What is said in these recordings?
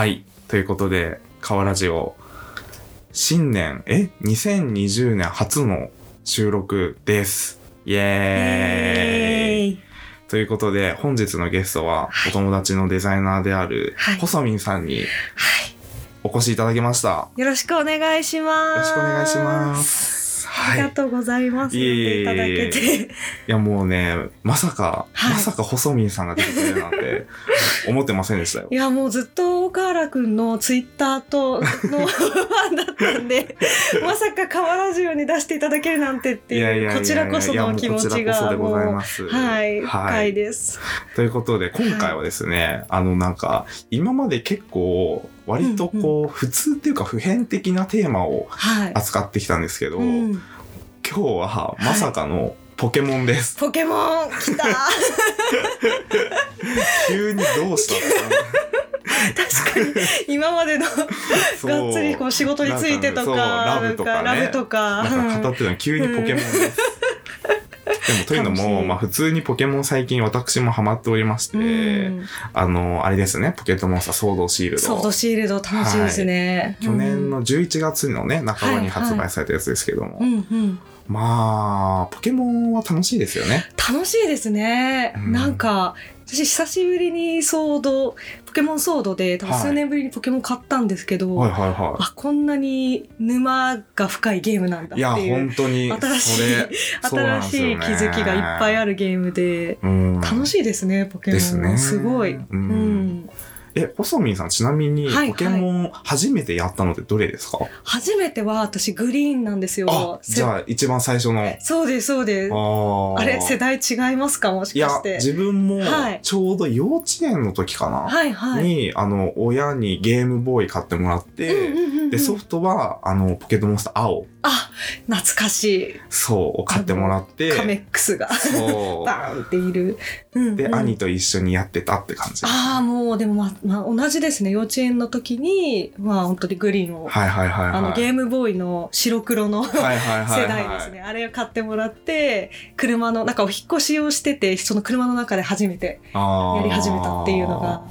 はい。ということで、川ラジオ、新年、え ?2020 年初の収録です。イエーイイということで、本日のゲストは、はいお友達のデザイナーであるはい、細見さんにはい。お越しいただきました。よろしくお願いします。よろしくお願いします。はい。ありがとうございます。いえいえいえいただけて。いやもうね、まさか、はいまさか細見さんが出てくれるなんて、思ってませんでしたよい。やもうずっと岡原くんのツイッターとのファンだったんで、まさか河ラジオに出していただけるなんてっていう、こちらこその気持ちがもう。はい、はい深いです。ということで、今回はですね、あのなんか、今まで結構、割とこう、普通っていうか普遍的なテーマをはい。扱ってきたんですけど、うん今日はまさかのポケモンです。ポケモン来た。急にどうした 確かに今までのそう。がっつりこう仕事についてとかなんかねそうラブとかね。ラブとか。なんか語ってたのに急にポケモンです。でもというのも、楽しい。まあ普通にポケモン最近私もハマっておりまして、うん。あの、あれですね、ポケットモンスターソードシールド。ソードシールド楽しいですね。去年の11月のね、半ばに発売されたやつですけども、うんうんまあ、ポケモンは楽しいですよね。楽しいですね。うんなんか私久しぶりにソードポケモンソードで多分はい数年ぶりにポケモン買ったんですけど、はいはいはあこんなに沼が深いゲームなんだい。いや、っていう本当に、新しい新しい気づきがいっぱいあるゲームで。うん、楽しいですね、ポケモン。ですねすごい。ううんん。え、細見さん、ちなみに、はいはいポケモン初めてやったのってどれですか、初めては私グリーンなんですあよ。、じゃあ、一番最初の。そうです、そうです。ーあれ、世代違いますかもしいやかして。、自分もはい、ちょうど幼稚園の時かな、はいはい。に、あの、親にゲームボーイ買ってもらって、うんうんうんうんで、ソフトは、あの、ポケットモンスター青、あ、懐かしそう、を買ってもらってい。、カメックスが。バーンっている。うんうんで、兄と一緒にやってたって感じ。ああ、もう、でも、まあ、まあ、同じですね。幼稚園の時に、まあ、本当にグリーンを、はいはいはいはい。あの、ゲームボーイの白黒の世代ですね。あれを買ってもらって、車の、なんかお引っ越しをしてて、その車の中で初めてやり始めたっていうのが、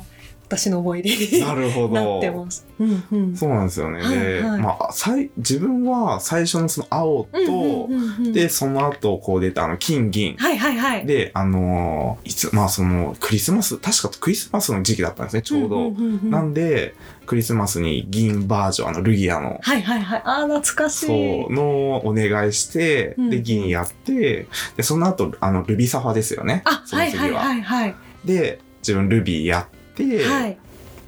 私の思い出になるほど。なってます。うんうん。そうなんですよね。で、はいはいまあ、さい自分は最初のその青と、うんうんうんうんで、その後こう出たあの金銀。はいはいはい。で、あのーいつ、まあそのクリスマス、確かクリスマスの時期だったんですね、ちょうど。んんんんなんで、クリスマスに銀バージョン、あのルギアの、はいはいはい。ああ、懐かしい。そう、のお願いして、うんで、銀やって、で、その後、あの、ルビサファですよね。あ、その次はいはいはいはい。で、自分ルビーやって、はい。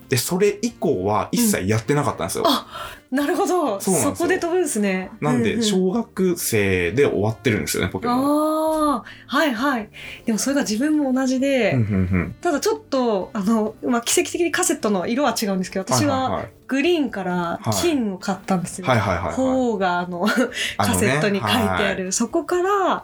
で、それ以降は一切やってなかったんですよ。あなるほど。そこで飛ぶんですね。なんで、うう小学生で終わってるんですよね、ポケモン。ああ、はいはい。でもそれが自分も同じで、うんうんうんただちょっと、あの、まあ、奇跡的にカセットの色は違うんですけど、私ははいグリーンから金を買ったんですよ。はいはいはいはいはい。方があの、カセットに書いてある。そこから、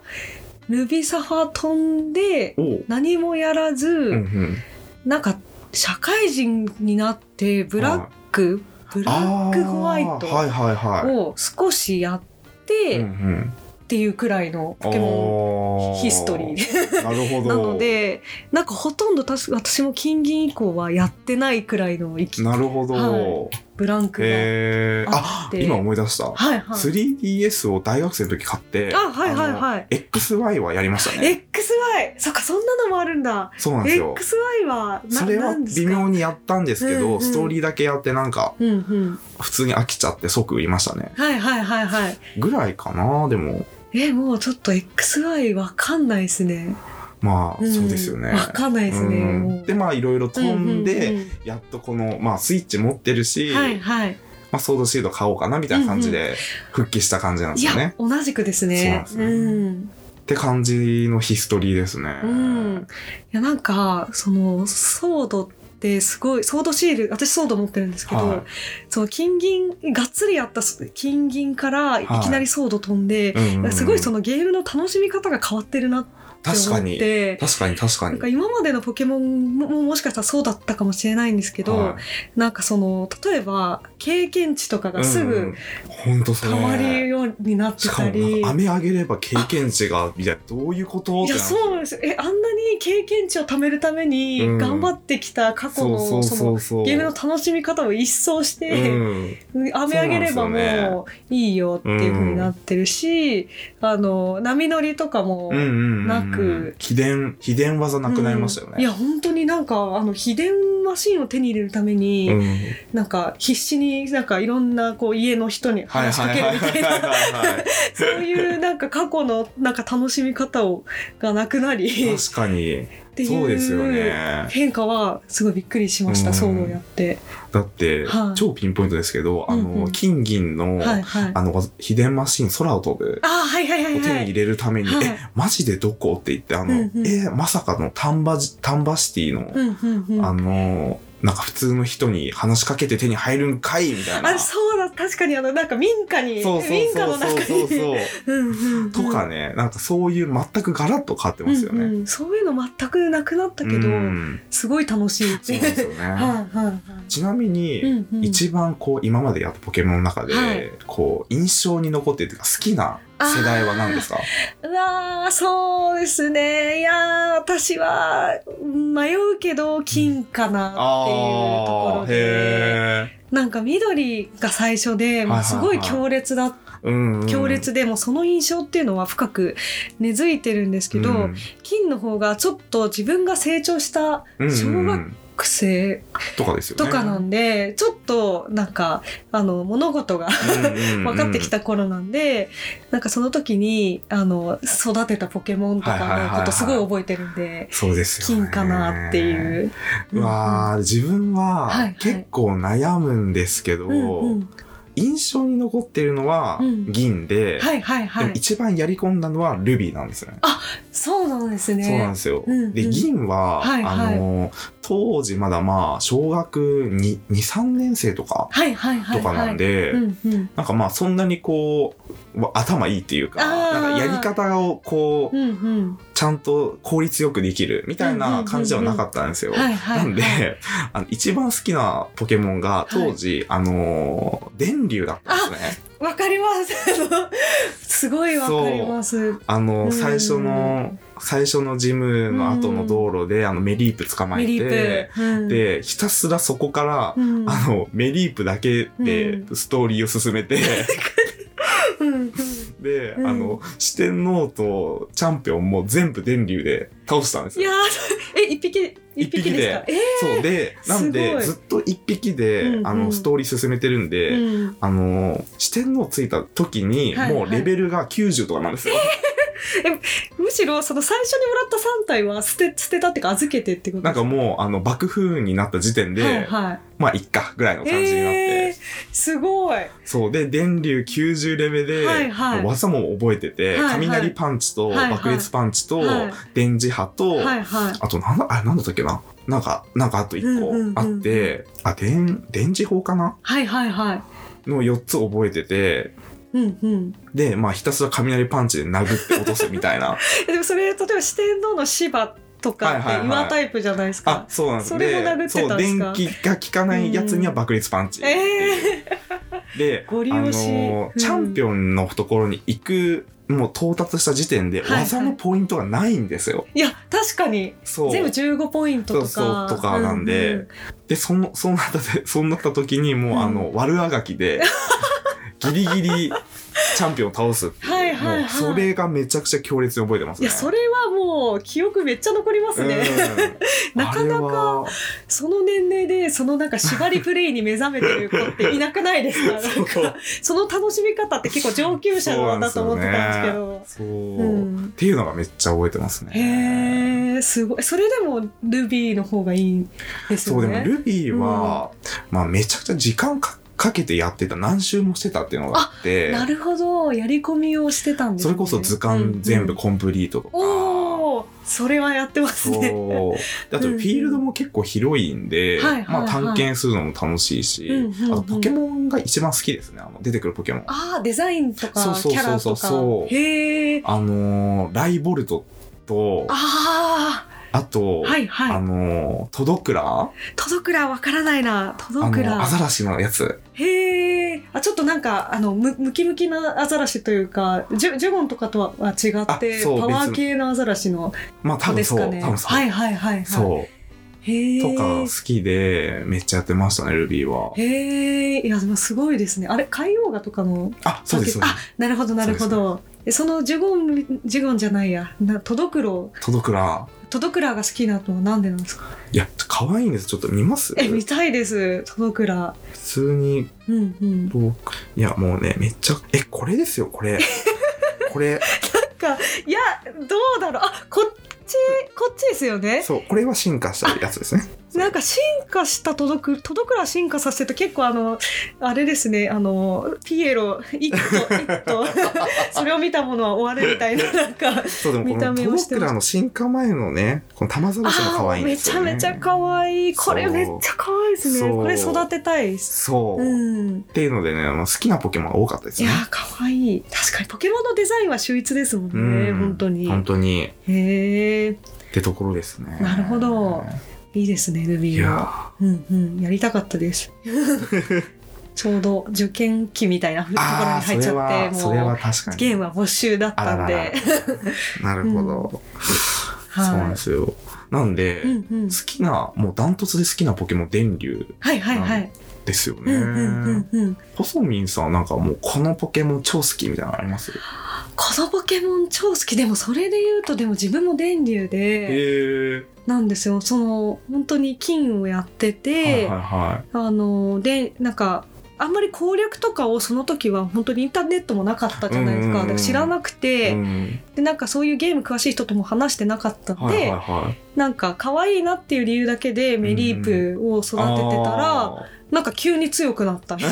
ルビサファ飛んで、何もやらず、うんうん。なんか、社会人になって、ブラック、ブラックホワイトあーはいはいはい。を少しやって、っていうくらいのポケモンあヒストリーで。なるほど。なので、なんかほとんど私も金銀以降はやってないくらいの生きなるほど。はブランクが。あってあ今思い出した。はいはい。3DS を大学生の時買って、あ、はいはいはい。XY はやりましたね。XY! そっか、そんなのもあるんだ。そうなんですよ。XY は、なそれは微妙にやったんですけど、うんうんストーリーだけやってなんか、うんうん。普通に飽きちゃって即売りましたね。はいはいはいはい。ぐらいかな、でも。え、もうちょっと XY わかんないですね。まあ、んそうですよね。わかんないですね。うんで、まあ、いろいろ飛んで、ううやっとこの、まあ、スイッチ持ってるし、うんはいはい。まあ、ソードシード買おうかな、みたいな感じで、復帰した感じなんですよね。、同じくですね。そうなんですねうん。って感じのヒストリーですね。うん。いや、なんか、その、ソードってすごい、ソードシール、私ソード持ってるんですけど、はいその金銀、がっつりやった金銀からいきなりソード飛んで、うんうんうんすごいそのゲームの楽しみ方が変わってるなって思っ確かに。て、確かに確かになんか。今までのポケモンももしかしたらそうだったかもしれないんですけど、はなんかその、例えば、経験値とかがすぐ本当それ。変わるようになってたり。なんか飴あげれば経験値がみたいなどういうこと？いやそうなんです。よえあんなに経験値を貯めるためにうん。頑張ってきた過去の、そのゲームの楽しみ方を一掃して、うん。飴あげればもういいよっていう風になってるし、あの波乗りとかも、なく。秘伝秘伝技なくなりましたよね、うん。いや本当になんかあの秘伝マシンを手に入れるために、うん。なんか必死になんかいろんなこう家の人にはい話しかけるみたいな。はいはいはいはいそういうなんか過去のなんか楽しみ方をがなくなり。っ確かに。てそうですよいうね。変化はすごいびっくりしました、うん。ソードをやって。だって、はい。超ピンポイントですけどあの、うんうん。金銀の、はいはい。あの秘伝マシン空を飛ぶ。あはいはいはいを手に入はい。れるために、はい。えマジでどこ？って言ってあの、うんうん。えまさかの丹波じ丹波シティの、うんうんうん。あのなんか普通の人に話しかけて手に入るんかいみたいな。あそうだ確かにあのなんか民家にそうそう民家そう。の中に。そうとかねなんかそういう全くガラッと変わってますよね、うんうん。そういうの全くなくなったけど、うん。すごい楽しい。そうなんですよね。はいはいはい。ちなみに、うんうん。一番こう今までやったポケモンの中で、はい。こう印象に残ってるというか好きな世代は何ですか？うわーそうですね。いやー私は迷うけど金かなっていうところで。へなんか緑が最初でもうすごい強烈だ、ーうんうん。強烈でもうその印象っていうのは深く根付いてるんですけど、うん。金の方がちょっと自分が成長したうんうん。小学生とかですよねとかなんで、ちょっとなんかあの物事が分分かってきた頃なんで、なんかその時にあの育てたポケモンとかのことすごい覚えてるんで、そうですよね金かなっていう。うわー自分はいははい結構悩むんですけど、うんうん印象に残ってるのはうん銀で、はいはいはい。でも一番やり込んだのはルビーなんですよね。そうなんですね。そうなんですよ。うんうんで銀は、はいはいあの当時まだまあ小学23年生とかはいはいはい、はい。とかなんで、なんかまあそんなにこうわ頭いいっていうかなんかやり方をこううんうん。ちゃんと効率よくできるみたいな感じではなかったんですよ。はいはい、はい。なんで、あの一番好きなポケモンが当時、あのー電流だったんですね。わかります。すごいわかります。あのうん最初の最初のジムの後の道路で、あのメリープ捕まえて、でひたすらそこから、うん、あのメリープだけでストーリーを進めて、で、うん。あの四天王とチャンピオンも全部電流で倒したんですよ。いやー、え、一匹、一匹でえそうでなんでずっと一匹で、うんうん。あのストーリー進めてるんで、ー、うん。あの四天王ついた時に、はいもうレベルが90とかなんですよ。むしろ、その最初にもらった3体は捨て、捨てたっていうか預けてってことなんかう、もうあの爆風になった時点で、はいはい。まあいっかぐらいの感じになって、えー、すごい。そう。で電流90レベルで、はいはい。技も覚えてて、はいはい。雷パンチとはいはい。爆裂パンチと、はい。電磁波と、はいはい。あとなんだあれなんだったっけな？なんかなんかあと1うんうんうんうん。個あって、あ電電磁砲かな？はいはいはい。の4つ覚えててうんうん。でまあひたすら雷パンチで殴って落とすみたいな。えでもそれ、例えば四天王の芝とかってはいはいはい。岩タイプじゃないですあか。そうなんです。それも殴ってたんですか？そう電気が効かないやつには爆裂パンチ、えで、ご利あの用しうん。チャンピオンのところに行くもう到達した時点ではいはい。技のポイントがないんですよ。ー、いや、確かに。そう。全部15ポイントとか。そうそうとかなんで。うんうん。でそのそうなったでそうなった時にもう、うん。あの悪あがきで ギリギリチャンピオンを倒すっていうはいはいはいそれがめちゃくちゃ強烈に覚えてますね。いや、それはもう記憶めっちゃ残りますね。うん なかなかその年齢で、そのなんか縛りプレイに目覚めてる子っていなくないですか？そうか、その楽しみ方って結構上級者のだと思ってたんですけど。そう、うんっていうのがめっちゃ覚えてますね。へえ、すごい。それでもルビーの方がいいですそうでよね。もルビーは、まあめちゃくちゃ時間かかけてやってた何周もしてたっていうのがあってなるほど。やり込みをしてたんですね。それこそ図鑑全部コンプリートとか、うんうんそれはやってますね。あとフィールドも結構広いんで、まあ、探検するのも楽しいし、あとポケモンが一番好きですねあの出てくるポケモン。ああ、デザインとかそうそうそうそうか。へえ。あのーライボルトとああ、ああと、はいはいあの、トドクラ？トドクラわからないなトドクラアザラシのやつ。へえあちょっとなんかあのむムキムキなアザラシというかジュジュゴンとかとは違ってパワー別系のアザラシのまあ多分そう。すかね多分そう。はいはいはいはいそう。へえとか好きで、めっちゃやってましたね、ルビーは。へえいやでもすごいですねあれ海洋画とかのあ、そうです、そうですあ。なるほどなるほどえそのジュゴンジュゴンじゃないやなトドクロトドクラ。トドクラが好きなのはなんでなんですか？いや、可愛いんです。ちょっと見ます？え見たいです。トドクラ。普通に、うんうん。いや、もうね、めっちゃ、え、これですよ、これ。これ、なんかいやどうだろう。あこっちこっちですよね。そう、これは進化したやつですね。なんか進化した届く届くら進化させて結構あのあれですねあのピエロ一頭一頭それを見たものは終わるみたいな なんかそう、でもこ見た目をしてました。ドクラの進化前のね、この玉ざらしも可愛いんめちゃですよね。めちゃ可愛い。これめっちゃ可愛いですね。これ育てたいそう。うん。っていうのでね、あの好きなポケモンが多かったですね。いやー可愛い。確かにポケモンのデザインは秀逸ですもんねうん。本当に。本当に。へえってところですね。なるほどいいですねルいビー。はやうんうんやりたかったです。ちょうど受験期みたいなところに入っちゃってそれもうは確かに。ゲームは没収だったんで。あらら。なるほど。そうなんはいですよ。なんで、うんうん。好きな、もうダントツで好きなポケモン、電流はいはいはい。ですよね。うんうんうんうん。さんなんかもうこのポケモン超好きみたいなのあります？このポケモン超好きでもそれで言うとでも自分も電流で。なんですよその本当に金をやってはいて、はいはあのでなんかあんまり攻略とかをその時は本当にインターネットもなかったじゃないですか,、だから知らなくい。て、うんでなんかそういうゲーム詳しい人とも話してなかったんで、はいはいはい。なんか可愛いなっていう理由だけでメリープを育ててたら、あなんか急に強くなった いや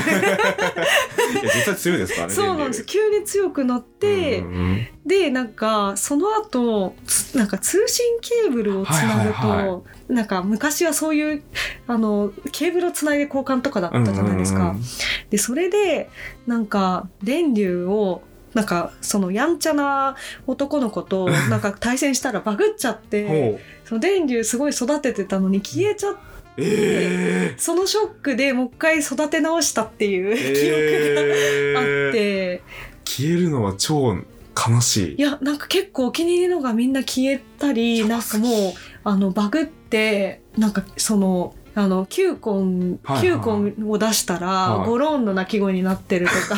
実際強いですからね。そうなんです急に強くなって、うんうんでなんかその後つなんか通信ケーブルをつなぐと、はいはいはなんか昔はそういうあのケーブルをつないで交換とかだったじゃないですか。うんうんうんでそれでなんか電流をなんかそのやんちゃな男の子と なんか対戦したらバグっちゃって。その電流すごい育ててたのに消えちゃってええ。そのショックでもう一回育て直したっていう記憶があえって、消えるのは超悲しい。いやなんか結構お気に入りのがみんな消えたりなんかもうあのバグってなんかそのあのキューコン、はいはいキューコンを出したら、はいゴローンの鳴き声になってるとか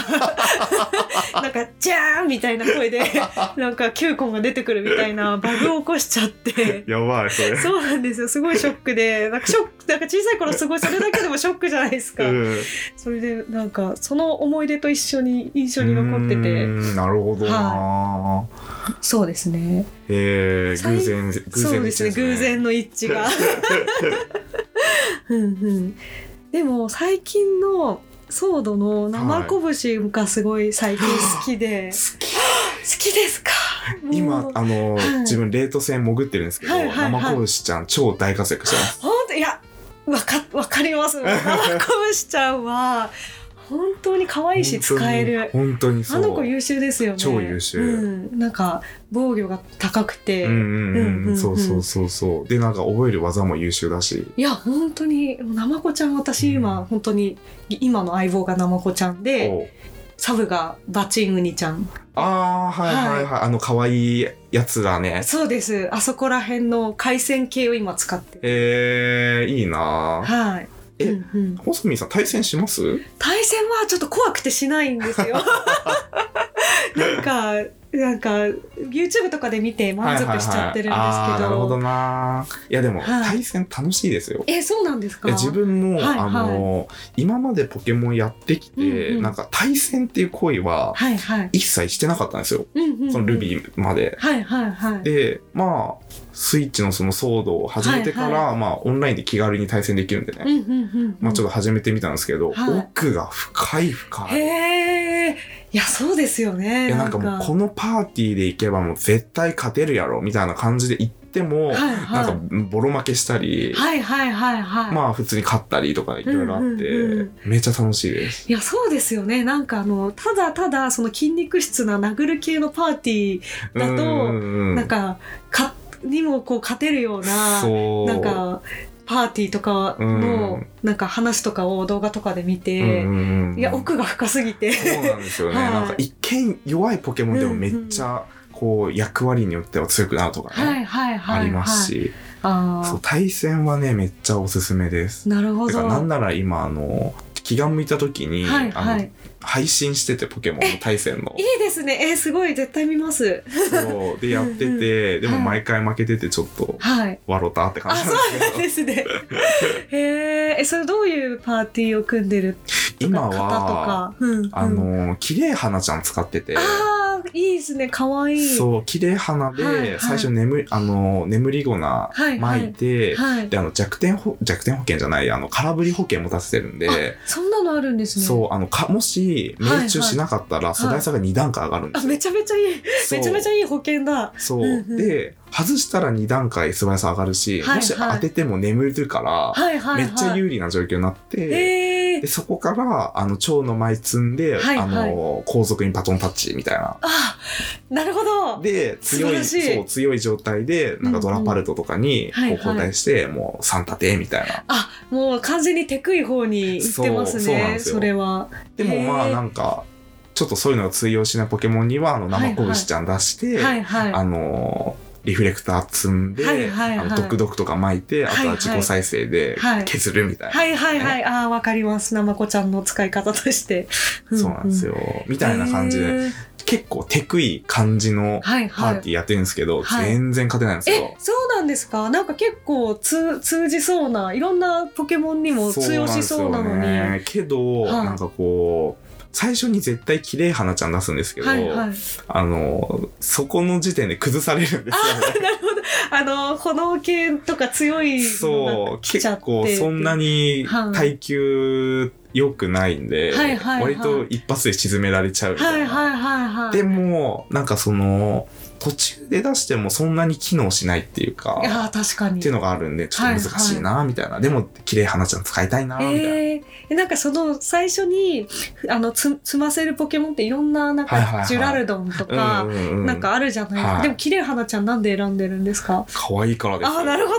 なんか「ジャーン!」みたいな声で なんかキューコンが出てくるみたいなバグを起こしちゃって。やばい、それ。そうなんですよすごいショックでなんかショックなんか小さい頃すごいそれだけでもショックじゃないですか、うん。それでなんかその思い出と一緒に印象に残ってて。んなるほどな、そうですね。えー、偶然、偶然そうですね偶然の一致が。うんうん。でも最近のソードの生拳がすごい最近好きで、好き。好きですか？今あの、はい。自分冷凍船潜ってるんですけど、はいはいはい。生拳ちゃん超大活躍してますわかわかります。生拳ちゃんは本当に可愛いし使える。本当にそう。あの子優秀ですよね。超優秀。うん、なんか防御が高くて、うんそうそうそうそう。でなんか覚える技も優秀だし。いや本当に。ナマコちゃん私今、うん。本当に今の相棒がナマコちゃんでおサブがバチンウニちゃん。ああはいはい。はい、あの可愛いやつだね。そうです。あそこら辺の回線系を今使ってえー、いいな。はい。えうんうん。細見さん対戦します？対戦はちょっと怖くてしないんですよ。なんかなんか YouTube とかで見て満足しちゃってるんですけど、はいはいはい、なるほどな。いやでも、はい。対戦楽しいですよ。えそうなんですか？自分も、はいあの今までポケモンやってきて、うんうん。なんか対戦っていう行為ははいはい、一切してなかったんですよ、うんうんうん。そのルビーまで。はいはいはい。でまあスイッチのそのソードを始めてから、はいまあオンラインで気軽に対戦できるんでね、うんうんうんうん。まあちょっと始めてみたんですけど、はい。奥が深い深い。へえいやそうですよねいやなんか。もうこのパーティーで行けばもう絶対勝てるやろみたいな感じで行っても、はいはい。なんかボロ負けしたり、はいはいはいはい、まあ普通に勝ったりとかいろいろあって、うんうんうんめっちゃ楽しいです。いやそうですよね。なんかあのただただその筋肉質な殴る系のパーティーだとうんなんかかにもこう勝てるようななんかパーティーとかの、うん。なんか話とかを動画とかで見て、いや奥が深すぎて。そうなんですよね、はい。なんか一見弱いポケモンでもめっちゃこう役割によっては強くなるとかね、ありますし、あそう対戦はねめっちゃおすすめです。あなるほど。なんなら今あの気が向いた時に、はいあのはい配信しててポケモンの対戦の。いいですね。えすごい。絶対見ます。そう。でやってて、でもはい。毎回負けててちょっとはい。笑ったって感あじそうなんですけど。なんですね。へええそれどういうパーティーを組んでると今はか、うん。うん、あの綺麗花ちゃん使ってて。あーいいですねかわいい。そう綺麗花で、はいはい。最初眠あの眠り粉はい巻いて、はい。であの弱点ほ弱点保険じゃないあの空振り保険持たせてるんで、そんなのあるんですね。そうあのかもし命中しなかったら世代差が2段階上がるんですよ。あめちゃめちゃいい。めちゃめちゃいい保険だ。そう、うんうん。で外したら2段階素早さ上がるし、はいはい。もし当てても眠るから、はいはいはい。めっちゃ有利な状況になって、でそこからあの蝶の舞積んで、はいはい。あの後続にバトンタッチみたいな。あなるほど。で強いそう強い状態でなんかドラパルトとかにこうんうん。う交代して、もう3立てみたいな。あもう完全にテクい方に行ってますねそれは。でもまあなんかちょっとそういうのが通用しないポケモンにはあの生拳ちゃん出して、はいはい。あのリフレクター積んで、はいはいはい。あの毒々とか巻いて、あとは自己再生ではい。削るみたいな。はいはいはい。ああわかります。なまこちゃんの使い方として。そうなんですよ。よ。みたいな感じで、結構テクい感じのはいパはい。ーティーやってるんですけど、はい。全然勝てないんですよ。え。そうなんですか？なんか結構通通じそうないろんなポケモンにも通用しそうなのに。ね。けど、はい。なんかこう、最初に絶対綺麗花ちゃん出すんですけど、はいはい。あの、そこの時点で崩されるんですよね。なるほど。あの炎系とか強いのそう結構そんなにはい耐久良くないんで、はい。はい。はい。割と一発で沈められちゃうみたな。はいい。はい。はい。はい。でも、なんかその、途中で出してもそんなに機能しないっていうか、いやー確かに。っていうのがあるんで、ちょっと難しいな、みたいな。でも、綺麗花ちゃん使いたいな、みたいな。えー、なんかその最初にあのつ積ませるポケモンっていろんななんはいはいはい。かジュラルドンとか、なんかあるじゃないですか、はい。でも綺麗花ちゃんなんで選んでるんですか？可愛いからですよ。ああなるほど。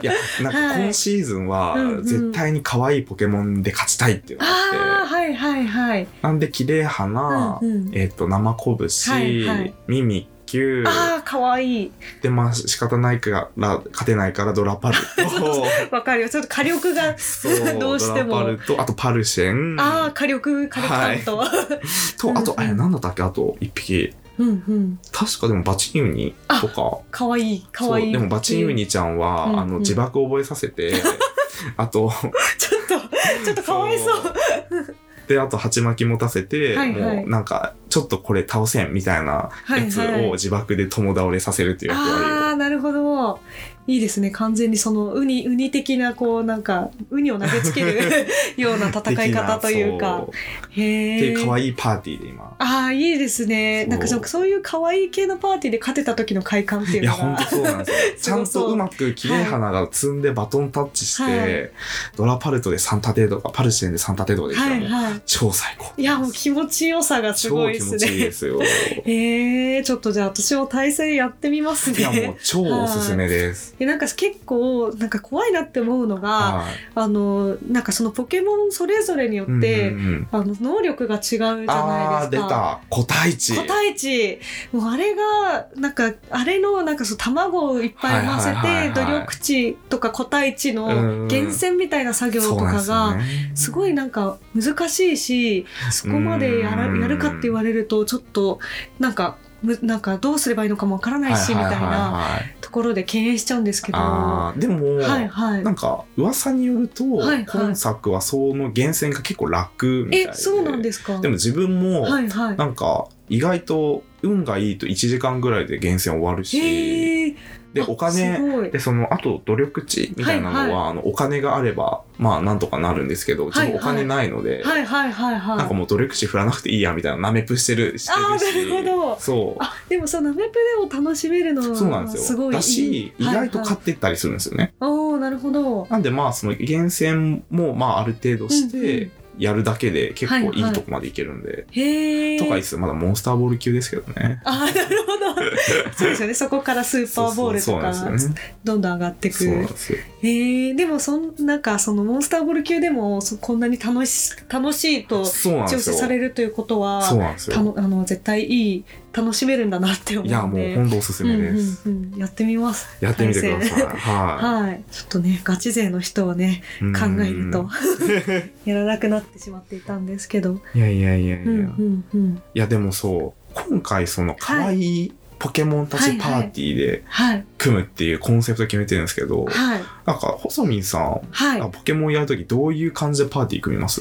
いや、なんかはい。今シーズンは絶対に可愛いポケモンで勝ちたいっていうのがあって、はいはいはい。なんで、綺麗花、うんうん。えっ、と、生拳、はいはい。ミミッキュああかわいい。で、まあ仕方ないから、勝てないからドラパル。と、わかるよ。ちょっと火力がどうしても。ドラパルと、あとパルシェン。ああ火力火力担当、と、あと、うんあれ、なんだったっけ？あと、一匹。うんうん。確かでもバチンユニとか。かわいいかわいい。でもバチンユニちゃんは、うんあの、うん自爆覚えさせて、あと、ちょっとちょっとかわいそうで、あと、鉢巻き持たせて、はいはい。もう、なんか、ちょっとこれ倒せんみたいなやつはいはい。を自爆で共倒れさせるっていう役割を。ああなるほどいいですね。完全にそのウニウニ的なこうなんかウニを投げつける ような戦い方というか。へえっていう可愛いパーティーで今。ああいいですね。なんかそうそういう可愛い系のパーティーで勝てた時の快感っていいうや、のが。ほんとそうなんですよ。ちゃんとうまく綺麗花が積んでバトンタッチして、はい。ドラパルトで3立てとか、パルシェンで3立てとかできたらもうはいはい。超最高。いやもう気持ちよさがすごいです超気持ちいいねですよ。へえちょっとじゃあ私も対戦やってみますね。いや、もう超おすすめです。でなんか結構なんか怖いなって思うのが、はい。あのなんかそのポケモンそれぞれによって、うんうんうんあの能力が違うじゃないですあか。ー、出た。個体値。個体値もうあれがなんかあれのなんかそう卵をいっぱい産ませはいはい努力値とか個体値のうん源泉みたいな作業とかがねすごいなんか難しいしそこまでやらうんやるかって言われるとちょっとなんかむなんかどうすればいいのかもわからないしみたいなころで敬遠しちゃうんですけど。でも、いはい。なんか噂によると、はいはい。今作はその源泉が結構楽みたいで。えそうなんですか？でも自分も、はいはい。なんか意外と運がいいと1時間ぐらいで源泉終わるし。へえであお金でそのあと努力値みたいなのは、はいはあのお金があればまあなんとかなるんですけど自分お金ないので、はいはいはいはい。なんかもう努力値振らなくていいやみたいななめぷしてるしてるし。なるほど。そう。あでもそうナメプでも楽しめるのはそうなんですよ。すごいいい。だし意外とはい勝ってったりするんですよね、はい、おーなるほど。なんでまあその源泉もまあある程度して、うんうんやるだけで結構はいはいいいとこまでいけるんで。へえ。とかいいっすよ。まだモンスターボール級ですけどね。あーなるほど。そうですよね。そこからスーパーボールとか。どんどん上がってくそうなんる。ですよ。へえ。でもそんなんかそのモンスターボール級でもそこんなに楽し楽しいと調。整されるということは、そうなんですよ。たのあの絶対いい楽しめるんだなって思う。いや、もう本当おすすめです。うんうんうん、やってみます。やってみてください。は はい。ちょっとね、ガチ勢の人をね、い。考えるとうん。やらなくなってしまっていたんですけど。いやいやいやいや。うんうんうん。いやでもそう今回その可愛いポケモンたちパーティーではい。組むっていうコンセプト決めてるんですけど、はい。なんか細見さん、はい。あポケモンやるときどういう感じでパーティー組みます？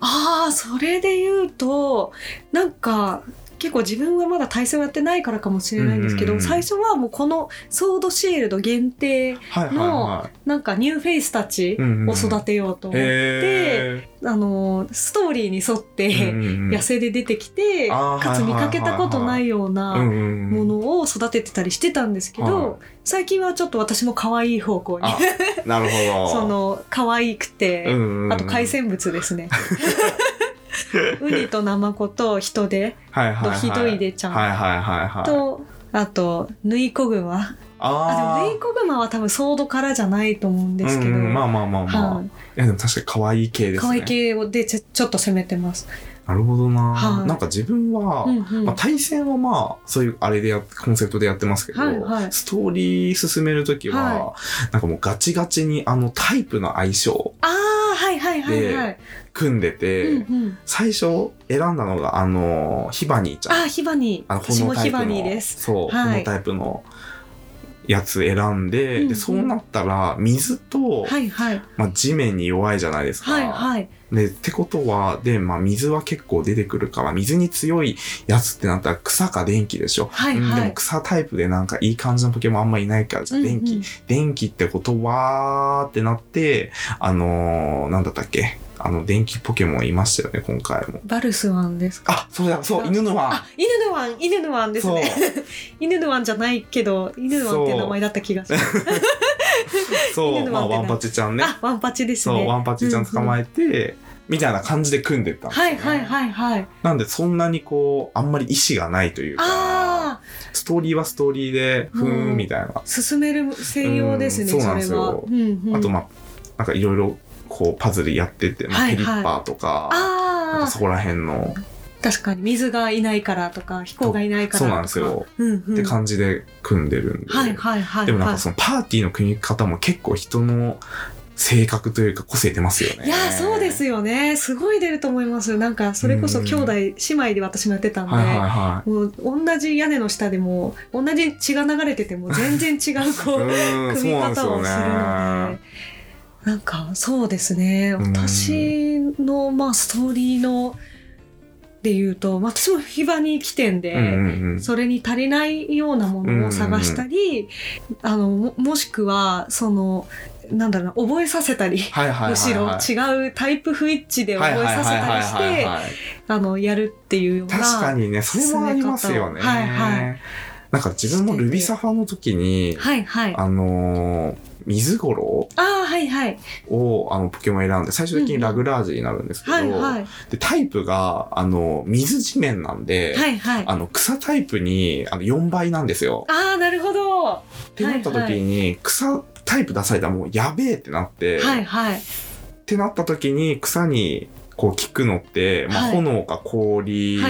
ああ、それで言うと、なんか、結構自分はまだ対戦をやってないからかもしれないんですけど、うんうんうん。最初はもうこのソードシールド限定はいはいはなんかニューフェイスたちを育てようとい。思って、へあのストーリーに沿って、野生で出てきて、あーかつ見かけたことないよううんなうんうんものを育ててたりしてたんですけど、はい最近はちょっと私も可愛い方向にあなるほど。その可愛くて、うんうんうん。あと海鮮物ですね。ウニとナマコとヒトデはいはいはい。とヒドイデちゃんはいはい。と、あとヌイコグマあでもあヌイコグマは多分ソードからじゃないと思うんですけど、うんうんまあまあまあまあ。はいいやでも確かに可愛い系ですね。可愛い系をでちょちょっと攻めてます。なるほどな、はいなんか自分は、うんうんまあ、対戦はまあそういうあれでやコンセプトでやってますけど、はいはいストーリー進めるときは、はなんかもうガチガチにあのタイプの相性はいはいはいはい。組んでて、うんうん、最初選んだのがあのヒバニーちゃん。あーヒバニーあの私もヒバタイプの。そう、はい。炎タイプのやつ選んで,、うんうん。でそうなったら水と、はいはい。まあ、地面に弱いじゃないですか。はいはいで、ってことは、で、まあ、水は結構出てくるから、水に強いやつってなったら草か電気でしょ？はいはいうんでも草タイプでなんかいい感じのポケモンあんまいないから、じゃあ電気、うんうん電気ってことはってなって、あのー、なんだったっけ？あの、電気ポケモンいましたよね、今回も。パルスワンですか？あ、そうだ、そう、あ犬のワンあ。犬のワン犬のワンですね。犬のワンじゃないけど犬のワンって名前だった気がします。そう、まあ、ワンパチちゃんね。あワンパチですそう、ね。ワンパチちゃん捕まえて、みたいな感じで組んでったんですよねはいはいはいはい。なんで、そんなにこう、あんまり意志がないというか、ストーリーはストーリーで、ふーうんん、みたいな。進める専用ですね、うんそうなん。ですようんうんあと、まあ、なんかいろいろ、こう、パズルやってて、まあはいはいペリッパーとか、なんああかそこら辺の、確かに水がいないからとか飛行がいないからとか。そうなんですよ。うんうん。って感じで組んでるんで。はいはいはい。でもなんはいかそのパーティーの組み方も結構人の性格というか個性出ますよね。いやーそうですよねすごい出ると思いますなんかそれこそ兄弟姉妹で私もやってたんで、はいはいはもう同じ屋根の下でも同じ血が流れてても全然違うこい。う うん、組み方をするのでね。なんかそうですねうん私のまあストーリーので言うとまあ私もヒバニー起点で、うんう。それに足りないようなものを探したり、あのももしくはそのなんだろうな覚えさせたり。むしろ違うタイプ不一致で覚えさせたりしてはいあのやるっていうような確かにね、それもありますよね。はいはいなんか自分もルビサファの時に、はいはいああのー水ゴロあーはいはい。をあのポケモン選んで、最終的にラグラージュになるんですけど、はいはい。でタイプが、あの、水地面なんで、はいはい。あの、草タイプにあの4倍なんですよ。ああなるほど。ってなった時に、草タイプ出されたらもうやべえってなって、はいはい。ってなった時に草にこう効くのって、まあ、はい。炎か氷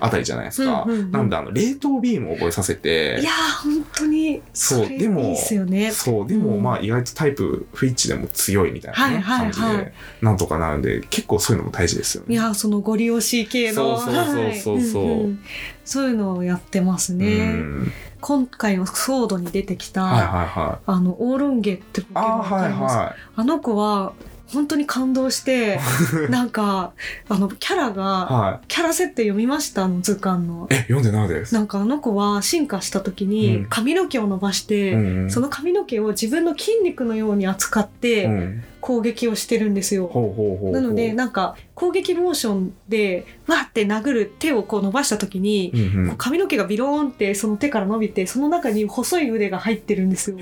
あたりじゃないですか。なので、あの、冷凍ビームを覚えさせて。いや、ー本当にそうれでもいいっすよね。そう、でも、うん。まあ、意外とタイプ不一致でも強いみたいな、ね感じで、なんとかなるんで、結構そういうのも大事ですよね。いやーそのご利用し系のそうそうそうそう。そうはいうのをやってますうね、ん。今回のソードに出てきた、はいはいはい。あのオーロンゲってああ、はいはあの子は本当に感動してい。なんかあのキャラがはい。キャラ設定読みましたあの図鑑のえ、読んでないです。なんかあの子は進化した時にうん髪の毛を伸ばして、うんうんその髪の毛を自分の筋肉のように扱って、うん攻撃をしてるんですよ。なのでなんか攻撃モーションでわーって殴る手をこう伸ばした時に、うんうん。髪の毛がビローンってその手から伸びてその中に細い腕が入ってるんですよ。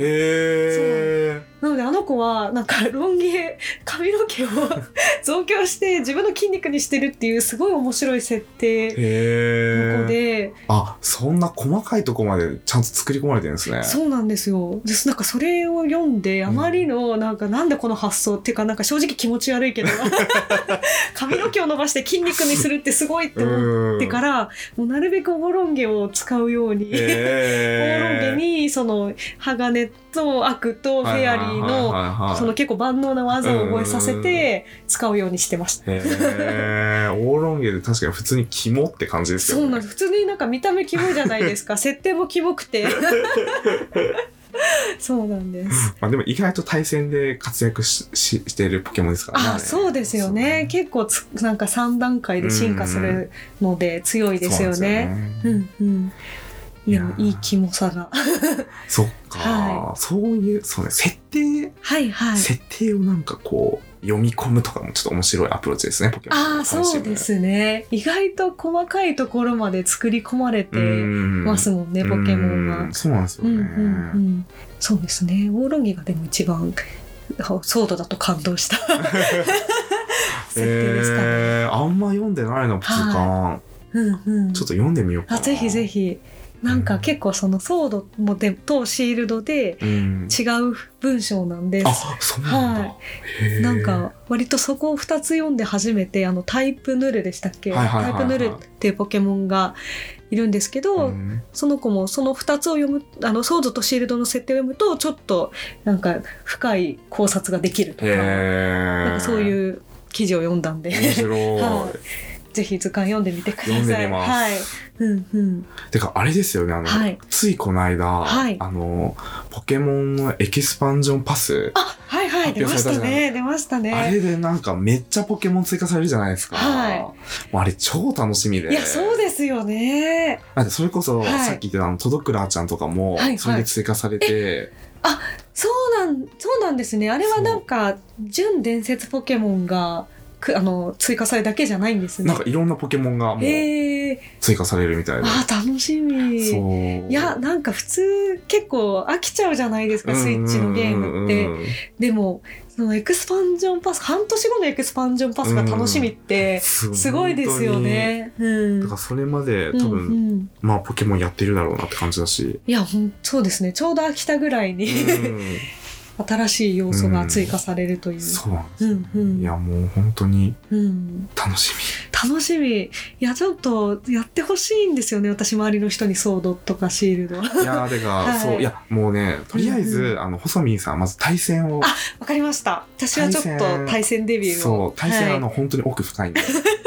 なのであの子はなんかロン毛髪の毛を 増強して自分の筋肉にしてるっていうすごい面白い設定への子えで、あそんな細かいとこまでちゃんと作り込まれてるんですね。そうなんですよ。ですなんかそれを読んであまりのなんかなんでこの発想っていうかなんか正直気持ち悪いけど。髪の毛を伸ばして筋肉にするってすごいって思うんってからもうなるべくオーロン毛を使うように。オー。ロンへ毛にその鋼と悪とフェアリーのその結構万能な技を覚えさせて使うようにしてました。へえオーロン毛で確かに普通に肝って感じですよね。そうなんです。普通になんか見た目キモいじゃないですか。設定もキモくて そうなんです。まあでも意外と対戦で活躍しししているポケモンですからね。あそうですよね。結構つなんか3段階で進化するので強いですよね。うね。んうん。いやいやー。いいキモさが。そっか、はそういうそうね。設定、はいはい。設定をなんかこう読み込むとかもちょっと面白いアプローチですねポケモンああそうですね。意外と細かいところまで作り込まれてますもんねポケモンは。うんそうなんですよね、うんうんうん、そうですね。オーロンゲがでも一番ソードだと感動した。設定ですかね、えーあんま読んでないの図鑑、うんうん、ちょっと読んでみようかな。あぜひぜひなんか結構そのソードもでとシールドでうん。違う文章なんです、あそうなんだ、はい。なんか割とそこを2つ読んで初めてあのタイプヌルでしたっけ、はいはいはいはい。タイプヌルっていうポケモンがいるんですけど、うん。その子もその2つを読むあのソードとシールドの設定を読むとちょっとなんか深い考察ができるとか,、へなんかそうういう記事を読んだんで。面白い、はいぜひ図鑑読んでみてください。読んでみますはい。うんうん。てかあれですよねあの、はいついこの間、はいあのポケモンのエキスパンションパスあ、はいはい、発出ましたね、出ましたあね。れでなんかめっちゃポケモン追加されるじゃないですか。はいあれ超楽しみで。いや、そうですよね。だってそれこそ、はいさっき言ってたあの、トドグラーちゃんとかもはいはい、それで追加されて、そうなん、そうなんですね。あれはなんか、準伝説ポケモンが、くあの、追加されるだけじゃないんですね。なんかいろんなポケモンがもう。追加されるみたいで。あ、楽しみ。そう。いや、なんか普通結構飽きちゃうじゃないですか、スイッチのゲームって。でも、そのエクスパンションパス、半年後のエクスパンションパスが楽しみって、すすごいですよ。ね。うん。だからそれまで多分、うんうんまあポケモンやってるだろうなって感じだし。いや、ほんそうですね。ちょうど飽きたぐらいに、うん新しい要素が追加されるという。そうなんですよ、うんうんいやもう本当にうん、楽し楽しみ。いや、ちょっとやってほしいんですよね。私、周りの人にソードとかシールド。み。いやーてか、はいそう、いや、もうね、とりあえず、うんあの、細見さん、まず対戦を、あわかりました。私はちょっと対戦デビューを。そう、対戦、はいあの、本当に奥深いんで。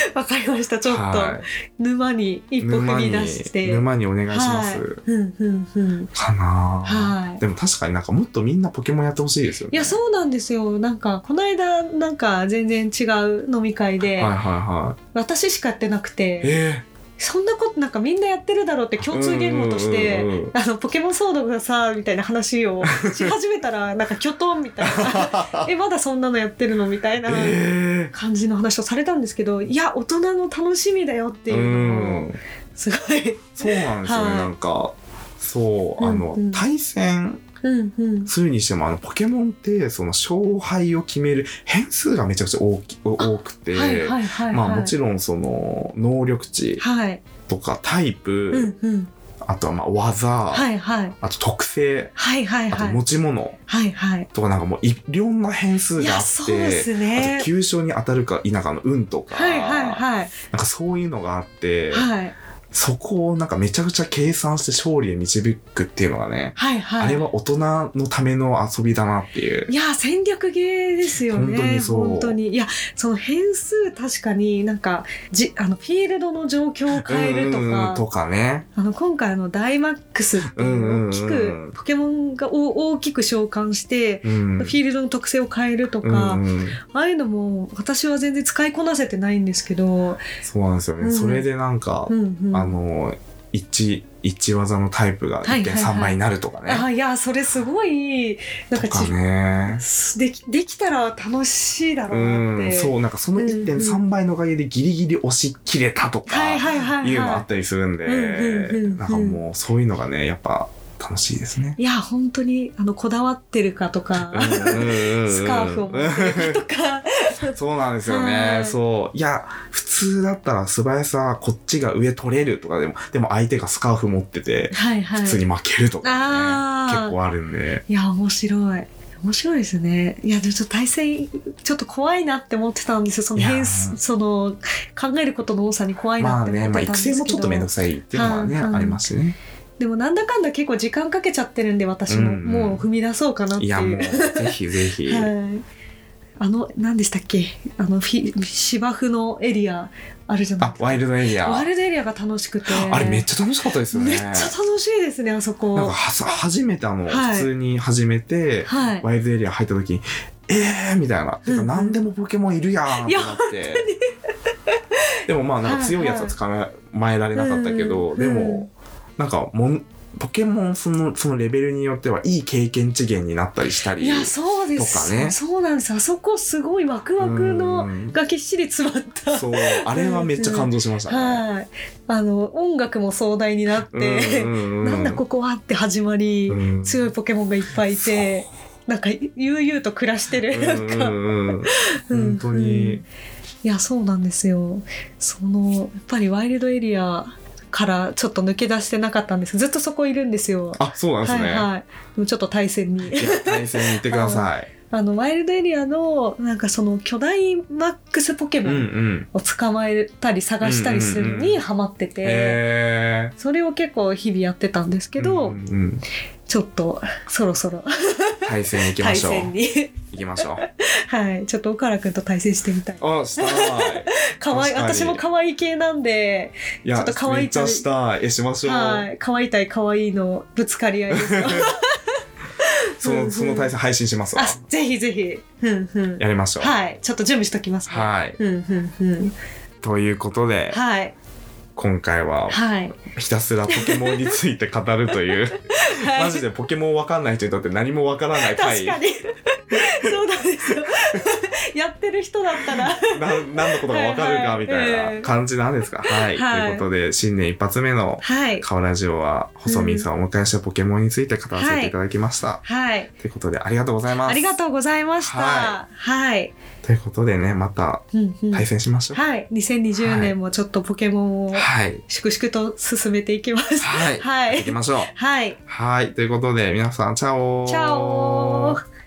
わかりました。ちょっと、は沼に一い。歩踏み出して。、沼にお願いします。はい。うんうんうん。かなーはいでも確かになんかもっとみんなポケモンやってほしいですよね。いや、そうなんですよ。なんか、この間、なんか全然違う飲み会で、はいはいは私しかやってなくい。て、えそんなことなんかみんなやってるだろうってー、共通言語として、うんうんうんうん。あの、ポケモンソードがさ、みたいな話をし始めたら、なんか、キョトンみたいな。え、まだそんなのやってるのみたいなえ感じの話をされたんですけど、いや、大人の楽しみだよってー、いううのすごい。そうなんですよね、はい。なんか。そうあの、うんうん。対戦うんうん。するにしてもあのポケモンってその勝敗を決める変数がめちゃくちゃ大き多くて、はいはいはい、はい。まあもちろんその能力値はい。とかタイプ、うんうん。あとはまあ技、はいはい。あと特性はいはいあとはい。持ち物はいはい。とかなんかもういろんな変数があって、ねあと。急所に当たるか否かの運とか、はいはいはい。なんかそういうのがあって、はい。そこをなんかめちゃくちゃ計算して勝利へ導くっていうのがね、はいはい。あれは大人のための遊びだなっていうい。や、戦略ゲーですよね。本当にそう本当に。いや、その変数確かになんか、じ、あの、フィールドの状況を変えるとか、とかね。あの、今回あの、ダイマックスっていう大きく、ポケモンがお大きく召喚して、うん。フィールドの特性を変えるとうか、んうんああいうのも私は全然使いこなせてないんですけど、そうなんですよね。うんそれでなんか、うんうん、あの、1、一技のタイプがはいはいはい1.3倍になるとかね。あいやそれすごいなんかとかちね。できできたら楽しいだろううなって。ん、そう、なんかそのうん1.3倍のおかげでギリギリ押し切れたとか、はいはいはいはい。いうのあったりするんで、なんかもうそういうのがね、やっぱ楽しいですね。いや本当にあのこだわってるかとか、ススカーフを持ってるかとか。そうなんですよはね。いそう。いや、普通だったら素早さ、こっちが上取れるとかでも、でも相手がスカーフ持ってて、はいはい。普通に負けるとかね、結構あるんで。いや面白い。面白いですね。いや、でもちょっと対戦、ちょっと怖いなって思ってたんですよ。その変数、その、考えることの多さに怖いなまあね、って思っまあ育てたんですけど。成もちょっとめんどくさいっていうのはね、はいはいありますしね。でもなんだかんだ結構時間かけちゃってるんで、私も、うんうんもう踏み出そうかなっていう。いや、もう、ぜひぜひ。はい。あの、何でしたっけ？あの、芝生のエリア、あるじゃないあ、ワイルドエリア。ワイルドエリアが楽しくて。あれめっちゃ楽しかったですよね。めっちゃ楽しいですね、あそこ。なんか初めてあの、はい普通に始めて、はい。ワイルドエリア入った時に、えーみたいな。てんうん何でもポケモンいるやんってなって。でもまあなんか強いやつは捕まえられなかったけど、はいはいでも、なんかもん、ポケモンその、そのレベルによってはいい経験値源になったりしたり。いや、そうです。とかねそうなんです。あそこすごいワクワクのうんがぎっしり詰まった。そう、あれはめっちゃ感動しましたね。はい。あの、音楽も壮大になって、うんうんうんなんだここはって始まり、うん強いポケモンがいっぱいいて、なんか悠々と暮らしてる。なんか、うんうんうんうん本当に。いや、そうなんですよ。その、やっぱりワイルドエリアからちょっと抜け出してなかったんですずっとそこいるんですよ。あ、そうなんですね。はいはい。でもちょっと対戦に。対戦に行ってください。あの、ワイルドエリアの、なんかその巨大マックスポケうんうモンん。を捕まえたり探したりするのにハマってて、へそれを結構日々やってたんですけーど、うんうんちょっとそろそろ対戦行きま対しょう。戦に、行きましょう。はい、ちょっと岡原くんと対戦してみたい。あ、したい。かわい私も可愛い系なんで、ちょっと可愛いめっちゃしたい。え、しましょう。はい、可愛い対可愛いのぶつかり合いですよ。その、その対戦配信しますわあ。、ぜひぜひ。ふんふん。やりましょう。はい、ちょっと準備しときますね。はい。ふんふんふん。ということで、はい。今回ははい。ひたすらポケモンについて語るという、はいマジでポケモンわかんない人にとって何もわからない回。確かに。そうなんですよ。やってる人だったら。な何のことがわかるかみたいな感じなんですか？はい。はいということで、新年一発目のはい。カオラジオは、細見さんをお迎えしたポケモンについて語らせていただきました。はい。ということで、ありがとうございます。ありがとうございました。ははい。ということでね、またうんうん対戦しましょう。はい。2020年もちょっとポケモンをはい。粛々と進めていきます。はい。はい行きましょう。はい。はい。ということで、皆さん、チャオチャオー